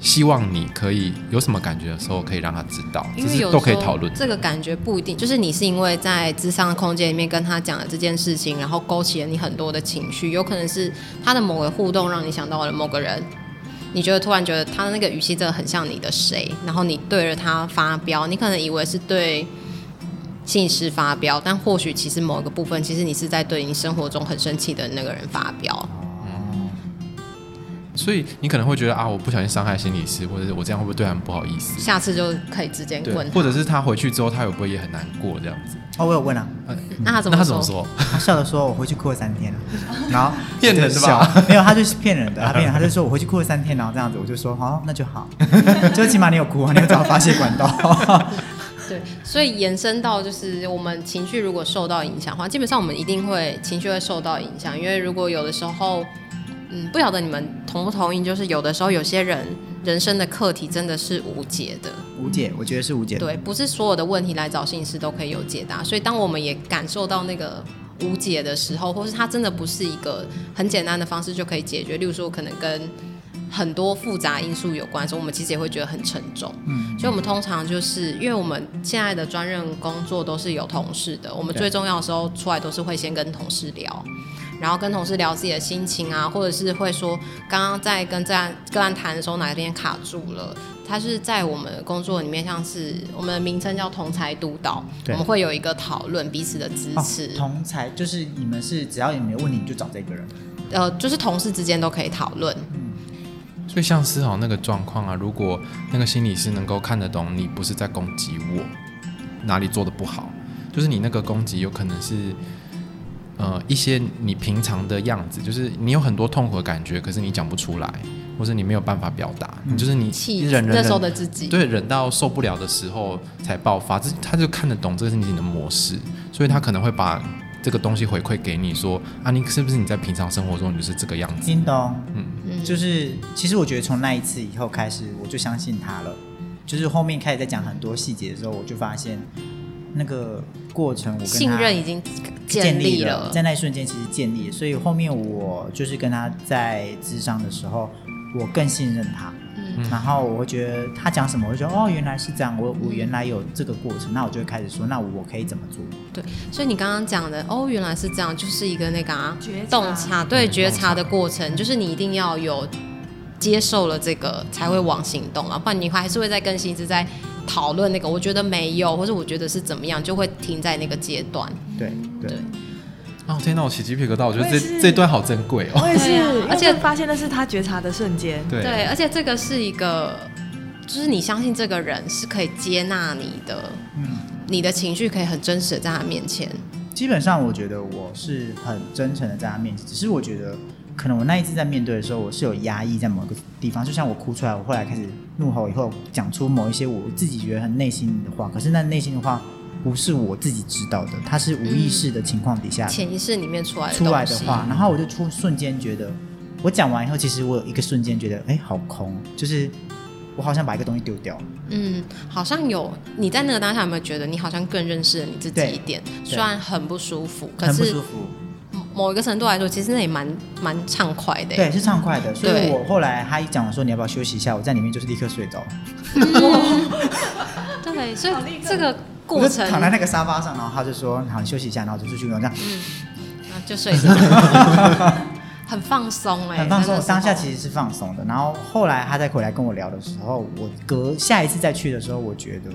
希望你可以有什么感觉的时候，可以让他知道，因为都可以讨论。这个感觉不一定，就是你是因为在智商的空间里面跟他讲了这件事情，然后勾起了你很多的情绪，有可能是他的某个互动让你想到了某个人，你觉得突然觉得他的那个语气真的很像你的谁，然后你对着他发飙，你可能以为是对信息发飙，但或许其实某一个部分，其实你是在对你生活中很生气的那个人发飙。所以你可能会觉得啊，我不小心伤害心理师，或者是我这样会不会对他们不好意思？下次就可以直接问。或者是他回去之后，他会不会也很难过这样子？哦，我有问啊。嗯、那他怎么说？他怎么说？他笑着说：“我回去哭了三天。<laughs> ”然后骗人是吧？没有，他就是骗人的。他骗人，他就说我回去哭了三天，然后这样子，我就说好，那就好。<laughs> 就起码你有哭啊，你有找到发泄管道。<laughs> 对，所以延伸到就是我们情绪如果受到影响的话，基本上我们一定会情绪会受到影响，因为如果有的时候。嗯，不晓得你们同不同意？就是有的时候，有些人人生的课题真的是无解的，无解，我觉得是无解的。对，不是所有的问题来找心理师都可以有解答。所以，当我们也感受到那个无解的时候，或是它真的不是一个很简单的方式就可以解决，例如说可能跟很多复杂因素有关，所以我们其实也会觉得很沉重。嗯，所以我们通常就是因为我们现在的专任工作都是有同事的，我们最重要的时候出来都是会先跟同事聊，然后跟同事聊自己的心情啊，或者是会说刚刚在跟这样个案谈的时候哪边卡住了。他是在我们的工作里面，像是我们的名称叫同才督导，我们会有一个讨论彼此的支持。哦、同才就是你们是只要有没有问题，你就找这个人。呃，就是同事之间都可以讨论。所以像思豪那个状况啊，如果那个心理师能够看得懂你不是在攻击我，哪里做的不好，就是你那个攻击有可能是呃一些你平常的样子，就是你有很多痛苦的感觉，可是你讲不出来，或是你没有办法表达，嗯、就是你忍忍，忍，那时候的自己，对，忍到受不了的时候才爆发，这他就看得懂这个是你的模式，所以他可能会把。这个东西回馈给你说啊，你是不是你在平常生活中你就是这个样子？叮咚，嗯，就是其实我觉得从那一次以后开始，我就相信他了。就是后面开始在讲很多细节的时候，我就发现那个过程，我跟他信任已经建立了，在那一瞬间其实建立了。所以后面我就是跟他在智商的时候，我更信任他。嗯然后我会觉得他讲什么，我就觉得哦，原来是这样，我我原来有这个过程，那我就会开始说，那我可以怎么做？对，所以你刚刚讲的哦，原来是这样，就是一个那个啊，洞察，对，觉察的过程，就是你一定要有接受了这个，才会往行动啊，不然你还是会再更新，一直在讨论那个，我觉得没有，或者我觉得是怎么样，就会停在那个阶段。对对。对哦天哪，我起鸡皮疙瘩，我觉得这这段好珍贵哦。我也是，而且发现的是他觉察的瞬间。对，对，而且这个是一个，就是你相信这个人是可以接纳你的，嗯，你的情绪可以很真实的在他面前。基本上，我觉得我是很真诚的在他面前，只是我觉得可能我那一次在面对的时候，我是有压抑在某个地方，就像我哭出来，我后来开始怒吼以后，讲出某一些我自己觉得很内心的话，可是那内心的话。不是我自己知道的，它是无意识的情况底下，潜意识里面出来的出来的话，然后我就出瞬间觉得，我讲完以后，其实我有一个瞬间觉得，哎，好空，就是我好像把一个东西丢掉了。嗯，好像有你在那个当下有没有觉得，你好像更认识了你自己一点？虽然很不舒服，很不舒服。某一个程度来说，其实那也蛮蛮畅快的。对，是畅快的。所以我后来他一讲我说你要不要休息一下，我在里面就是立刻睡着。<laughs> 对，所以这个。过程躺在那个沙发上，然后他就说：“好，你休息一下，然后就出去，这样，嗯，然后就睡着，<laughs> 很放松哎，很放松。当下其实是放松的。然后后来他再回来跟我聊的时候，我隔下一次再去的时候，我觉得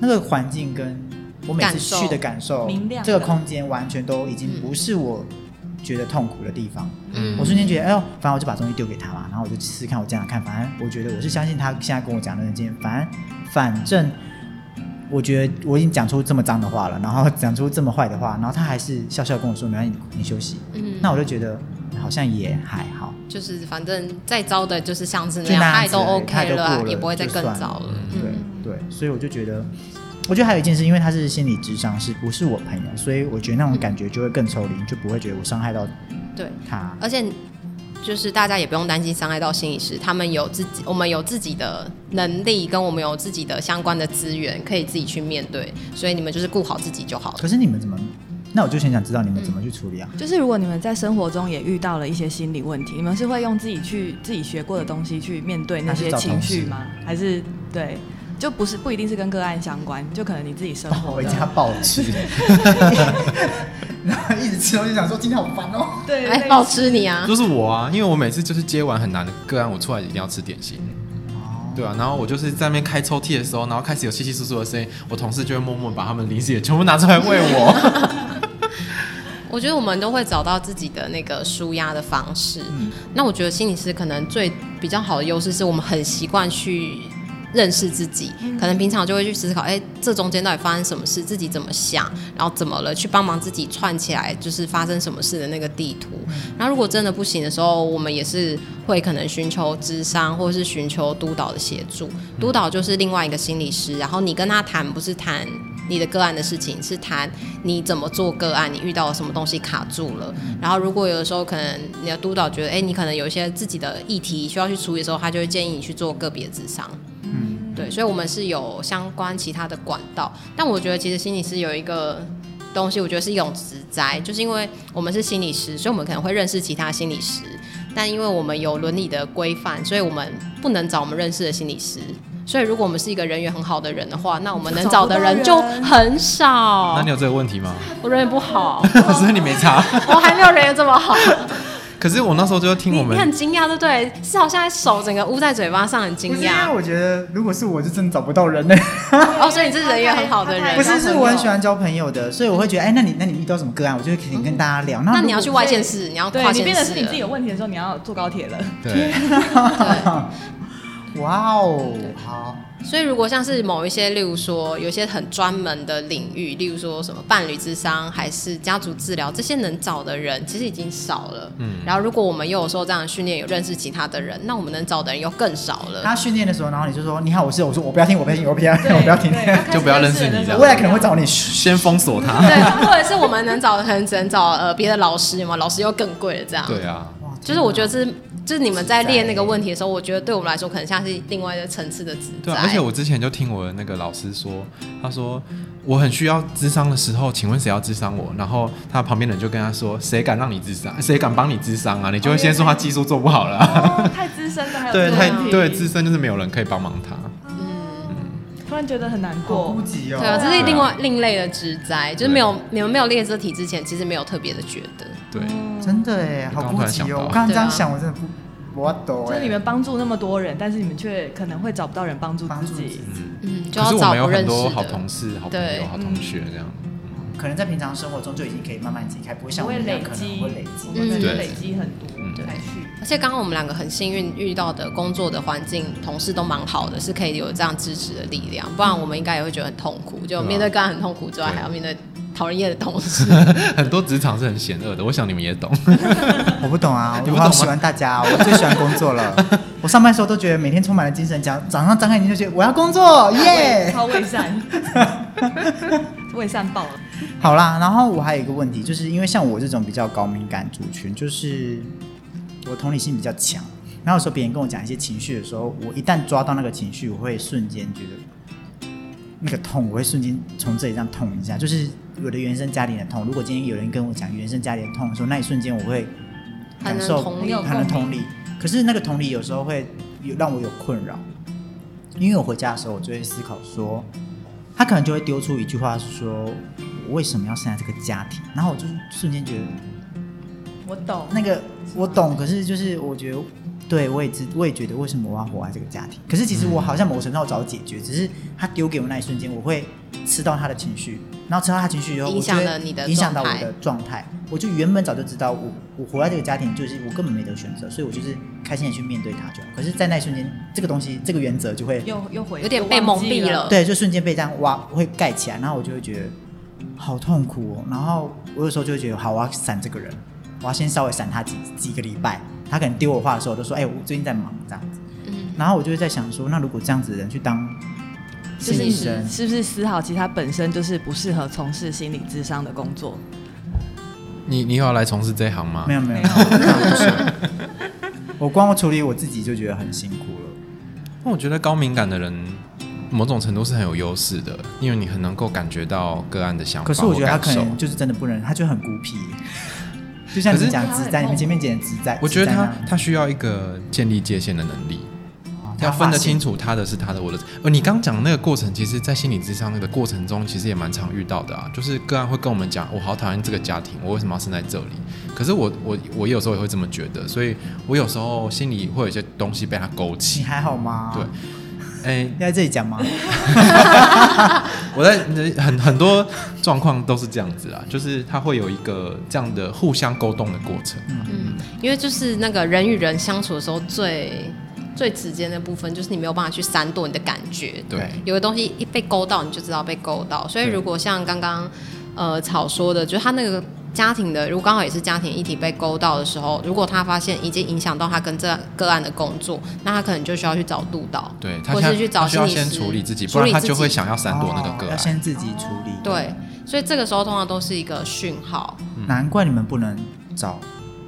那个环境跟我每次去的感受，这个空间完全都已经不是我觉得痛苦的地方。嗯，我瞬间觉得，哎呦，反正我就把东西丢给他嘛，然后我就试试看我这样看，反正我觉得我是相信他现在跟我讲的那件，反正反正。我觉得我已经讲出这么脏的话了，然后讲出这么坏的话，然后他还是笑笑跟我说：“没关系，你，你休息。”嗯，那我就觉觉得好像也还好。就是反正再糟的，就是像是那样，他也都 OK 了，也不会再更糟了。对对，所以我就觉得，我觉得还有一件事，因为他是心理智商是，不是我朋友，所以我觉得那种感觉就会更抽离，就不会觉得我伤害到对他，而且。就是大家也不用担心伤害到心理师，他们有自己，我们有自己的能力，跟我们有自己的相关的资源，可以自己去面对。所以你们就是顾好自己就好了。可是你们怎么？那我就很想知道你们怎么去处理啊？就是如果你们在生活中也遇到了一些心理问题，你们是会用自己去自己学过的东西去面对那些情绪吗？还是对？就不是不一定是跟个案相关，就可能你自己生活回家暴吃，<laughs> 然后一直吃我就，想说今天好烦哦。对，哎，暴吃你啊！就是我啊，因为我每次就是接完很难的个案，我出来一定要吃点心。哦，对啊，然后我就是在那边开抽屉的时候，然后开始有稀稀疏疏的声音，我同事就会默默把他们零食也全部拿出来喂我。<laughs> 我觉得我们都会找到自己的那个舒压的方式。嗯，那我觉得心理师可能最比较好的优势是我们很习惯去。认识自己，可能平常就会去思考，哎，这中间到底发生什么事，自己怎么想，然后怎么了，去帮忙自己串起来，就是发生什么事的那个地图。然后如果真的不行的时候，我们也是会可能寻求智商，或者是寻求督导的协助。督导就是另外一个心理师，然后你跟他谈，不是谈你的个案的事情，是谈你怎么做个案，你遇到了什么东西卡住了。然后如果有的时候可能你的督导觉得，哎，你可能有一些自己的议题需要去处理的时候，他就会建议你去做个别智商。嗯，对，所以我们是有相关其他的管道，但我觉得其实心理师有一个。东西我觉得是一种职灾，就是因为我们是心理师，所以我们可能会认识其他心理师，但因为我们有伦理的规范，所以我们不能找我们认识的心理师。所以如果我们是一个人缘很好的人的话，那我们能找的人就很少。那你有这个问题吗？我人缘不好，<laughs> 所以你没差。我还没有人缘这么好。可是我那时候就听我们，你，你很惊讶，对不对？是好像手整个捂在嘴巴上，很惊讶。因为我觉得，如果是我，就真的找不到人呢。<laughs> 哦，所以你是人缘很好的人。不是，是我很喜欢交朋友的，所以我会觉得，哎，那你那你遇到什么个案，我就会肯定跟大家聊。那，那你要去外县市，你要跨县市。你变得是你自己有问题的时候，你要坐高铁了。对。<laughs> <laughs> 哇哦，好。所以，如果像是某一些，例如说，有些很专门的领域，例如说什么伴侣智商，还是家族治疗，这些能找的人其实已经少了。嗯。然后，如果我们又有受这样的训练，有认识其他的人，那我们能找的人又更少了。他训练的时候，然后你就说：“你好，我是……我说我不要听，我不要听，我不要听，我不要听，<laughs> 就不要认识你。”未来可能会找你，先封锁他。对，或者是我们能找的，可能只能找呃别的老师，有没有？老师又更贵了，这样。对啊。就是我觉得是。就是你们在练那个问题的时候，我觉得对我们来说可能像是另外一个层次的职对、啊，而且我之前就听我的那个老师说，他说我很需要智商的时候，请问谁要智商我？然后他旁边的人就跟他说，谁敢让你智商？<laughs> 谁敢帮你智商啊？你就会先说他技术做不好了。哦、太资深的还有对，太对资深就是没有人可以帮忙他。嗯，突然觉得很难过，哦、对啊，这是另外另类的职灾，就是没有你们没有列这题之前，其实没有特别的觉得。对，真的哎，好孤寂哦！我刚刚这样想，我真的不。我懂，就是你们帮助那么多人，但是你们却可能会找不到人帮助自己。嗯，就是我们有很多好同事、好朋友、好同学这样。可能在平常生活中就已经可以慢慢解开，不会像我们累积，会累积，嗯，累积很多，对。而且刚刚我们两个很幸运遇到的工作的环境，同事都蛮好的，是可以有这样支持的力量。不然我们应该也会觉得很痛苦，就面对个案很痛苦之外，还要面对。讨人厌的同事，<laughs> 很多职场是很险恶的。我想你们也懂。<laughs> 我不懂啊，我好喜欢大家，我最喜欢工作了。<laughs> 我上班的时候都觉得每天充满了精神，讲早上张开眼睛就觉得我要工作，耶！超伪善，伪善爆了。<laughs> 好啦，然后我还有一个问题，就是因为像我这种比较高敏感族群，就是我同理心比较强。然后有时候别人跟我讲一些情绪的时候，我一旦抓到那个情绪，我会瞬间觉得那个痛，我会瞬间从这里这样痛一下，就是。我的原生家庭的痛，如果今天有人跟我讲原生家庭的痛的时候，那一瞬间我会感受，还能同理，同理。可是那个同理有时候会有让我有困扰，因为我回家的时候，我就会思考说，他可能就会丢出一句话，是说我为什么要生在这个家庭？然后我就瞬间觉得，我懂那个，我懂。可是就是我觉得。对，我也知，我也觉得为什么我要活在这个家庭？可是其实我好像某程度上找解决，只是他丢给我那一瞬间，我会吃到他的情绪，然后吃到他情绪以后，影响了你的，影响到我的状态。我就原本早就知道我，我我活在这个家庭，就是我根本没得选择，所以我就是开心的去面对他就好。可是，在那一瞬间，这个东西，这个原则就会又又回，有点被蒙蔽了。对，就瞬间被这样挖，会盖起来，然后我就会觉得好痛苦哦。然后我有时候就会觉得，好，我要闪这个人，我要先稍微闪他几几个礼拜。他可能丢我话的时候，我就说：“哎、欸，我最近在忙，这样子。”嗯，然后我就会在想说，那如果这样子的人去当心理师，是不是思考其实他本身就是不适合从事心理智商的工作？你你要来从事这一行吗？没有没有，<laughs> 我，我光我处理我自己就觉得很辛苦了。那我觉得高敏感的人某种程度是很有优势的，因为你很能够感觉到个案的想法。可是我觉得他可能就是真的不能，他就很孤僻。就像你讲自在，你们前面讲的职灾，我觉得他他需要一个建立界限的能力，他要分得清楚他的是他的，我的。呃，你刚讲的那个过程，其实，在心理咨商那个过程中，其实也蛮常遇到的啊。就是个案会跟我们讲，我好讨厌这个家庭，我为什么要生在这里？可是我我我有时候也会这么觉得，所以我有时候心里会有一些东西被他勾起。你还好吗？对。哎，要在这里讲吗？<laughs> 我在很很多状况都是这样子啊，就是他会有一个这样的互相沟通的过程。嗯，因为就是那个人与人相处的时候最最直接的部分，就是你没有办法去闪躲你的感觉。对，有的东西一被勾到，你就知道被勾到。所以如果像刚刚呃草说的，就是他那个家庭的，如果刚好也是家庭议题被勾到的时候，如果他发现已经影响到他跟这个案的工作，那他可能就需要去找督导，对，他或是去找心理师需要先处理自己，不然他就会想要闪躲那个个案，哦，要先自己处理。对，所以这个时候通常都是一个讯号。难怪你们不能找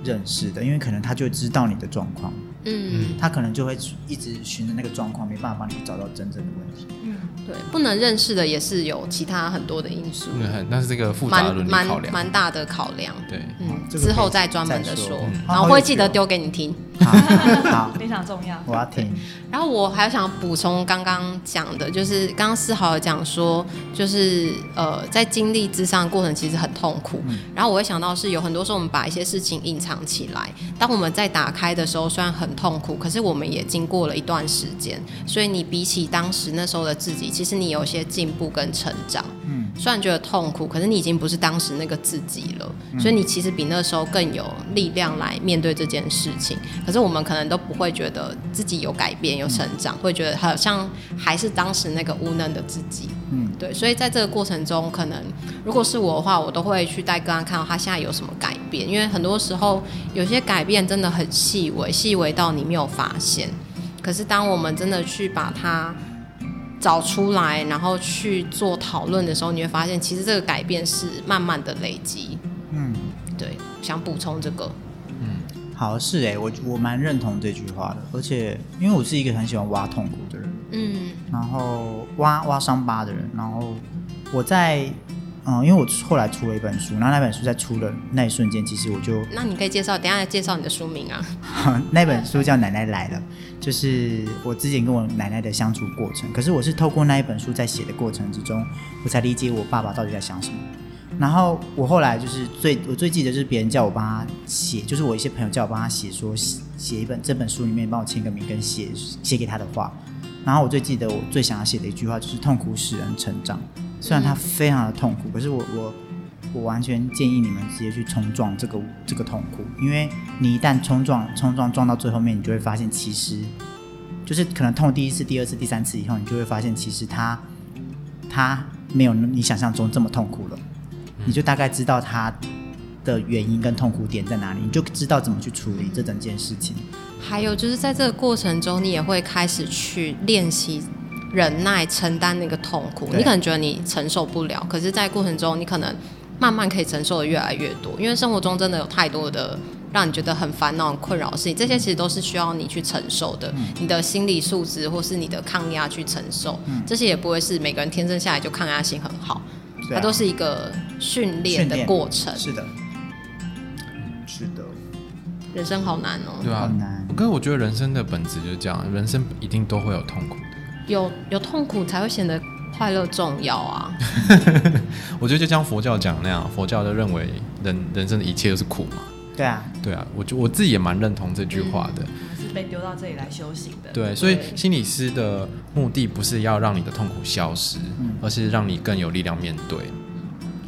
认识的，因为可能他就知道你的状况，嗯，他可能就会一直循着那个状况，没办法帮你找到真正的问题。嗯，对，不能认识的也是有其他很多的因素，嗯，那是这个复杂的伦理考量，蛮蛮大的考量。对，嗯，之后再专门的说，然后会记得丢给你听。<laughs> 好，非常重要，我要听。然后我还想补充刚刚讲的，就是刚刚思豪讲说，就是呃，在经历咨商的过程其实很痛苦。嗯、然后我会想到是有很多时候我们把一些事情隐藏起来，当我们在打开的时候，虽然很痛苦，可是我们也经过了一段时间，所以你比起当时那时候的自己，其实你有些进步跟成长。嗯，虽然觉得痛苦，可是你已经不是当时那个自己了，嗯、所以你其实比那时候更有力量来面对这件事情。可是我们可能都不会觉得自己有改变、有成长，会觉得好像还是当时那个无能的自己。嗯，对。所以在这个过程中，可能如果是我的话，我都会去带个案看到他现在有什么改变，因为很多时候有些改变真的很细微，细微到你没有发现。可是当我们真的去把它找出来，然后去做讨论的时候，你会发现其实这个改变是慢慢的累积。嗯，对。想补充这个。好，是哎、欸，我我蛮认同这句话的，而且因为我是一个很喜欢挖痛苦的人，嗯，然后挖挖伤疤的人，然后我在嗯，因为我后来出了一本书，然后那本书在出的那一瞬间，其实我就那你可以介绍，等下来介绍你的书名啊。<laughs> 那本书叫《奶奶来了》，就是我之前跟我奶奶的相处过程，可是我是透过那一本书在写的过程之中，我才理解我爸爸到底在想什么。然后我后来就是最我最记得就是别人叫我帮他写，就是我一些朋友叫我帮他写，说写写一本这本书里面帮我签个名跟写写给他的话。然后我最记得我最想要写的一句话就是“痛苦使人成长”。虽然他非常的痛苦，可是我我我完全建议你们直接去冲撞这个这个痛苦，因为你一旦冲撞冲撞撞到最后面，你就会发现其实就是可能痛第一次、第二次、第三次以后，你就会发现其实他他没有你想象中这么痛苦了。你就大概知道他的原因跟痛苦点在哪里，你就知道怎么去处理这整件事情。还有就是在这个过程中，你也会开始去练习忍耐、承担那个痛苦。你可能觉得你承受不了，可是，在过程中，你可能慢慢可以承受的越来越多。因为生活中真的有太多的让你觉得很烦恼、很困扰的事情，这些其实都是需要你去承受的。嗯、你的心理素质或是你的抗压去承受，嗯、这些也不会是每个人天生下来就抗压性很好。它都是一个训练的过程，是的，是的。人生好难哦，对啊，难。可是我觉得人生的本质就是这样，人生一定都会有痛苦的，有有痛苦才会显得快乐重要啊。<laughs> 我觉得就像佛教讲那样，佛教就认为人人生的一切都是苦嘛。对啊，对啊，我就我自己也蛮认同这句话的。嗯被丢到这里来修行的，对，所以心理师的目的不是要让你的痛苦消失，嗯、而是让你更有力量面对。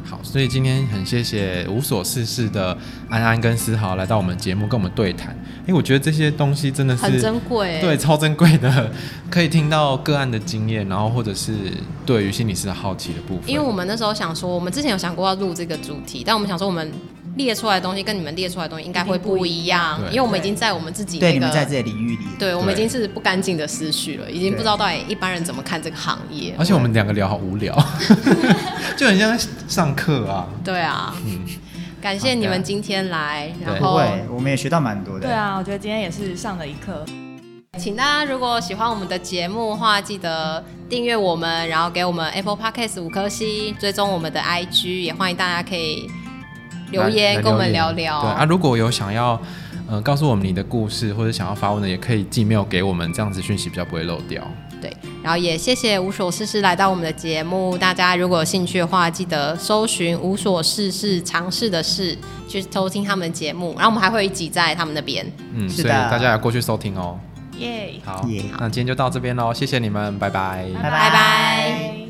好，所以今天很谢谢无所事事的安安跟思豪来到我们节目跟我们对谈，因为我觉得这些东西真的是很珍贵，对，超珍贵的，可以听到个案的经验，然后或者是对于心理师的好奇的部分。因为我们那时候想说，我们之前有想过要录这个主题，但我们想说我们。列出来的东西跟你们列出来的东西应该会不一样，因为我们已经在我们自己、那个、对你们在这个领域里，对我们已经是不干净的思绪了，已经不知道到底一般人怎么看这个行业。而且我们两个聊好无聊，<laughs> 就很像上课啊。对啊，嗯，感谢你们今天来，然后我们也学到蛮多的。对啊，我觉得今天也是上了一课。请大家如果喜欢我们的节目的话，记得订阅我们，然后给我们 Apple Podcast 五颗星，追踪我们的 IG，也欢迎大家可以。留言跟我们聊聊。对啊，如果有想要呃告诉我们你的故事或者想要发问的，也可以寄 mail 给我们，这样子讯息比较不会漏掉。对，然后也谢谢无所事事来到我们的节目。大家如果有兴趣的话，记得搜寻无所事事尝试的事去收听他们的节目。然后我们还会一集在他们那边。嗯，是的，所以大家要过去收听哦。耶 Yeah，好，yeah. 那今天就到这边喽，谢谢你们，拜拜，拜拜。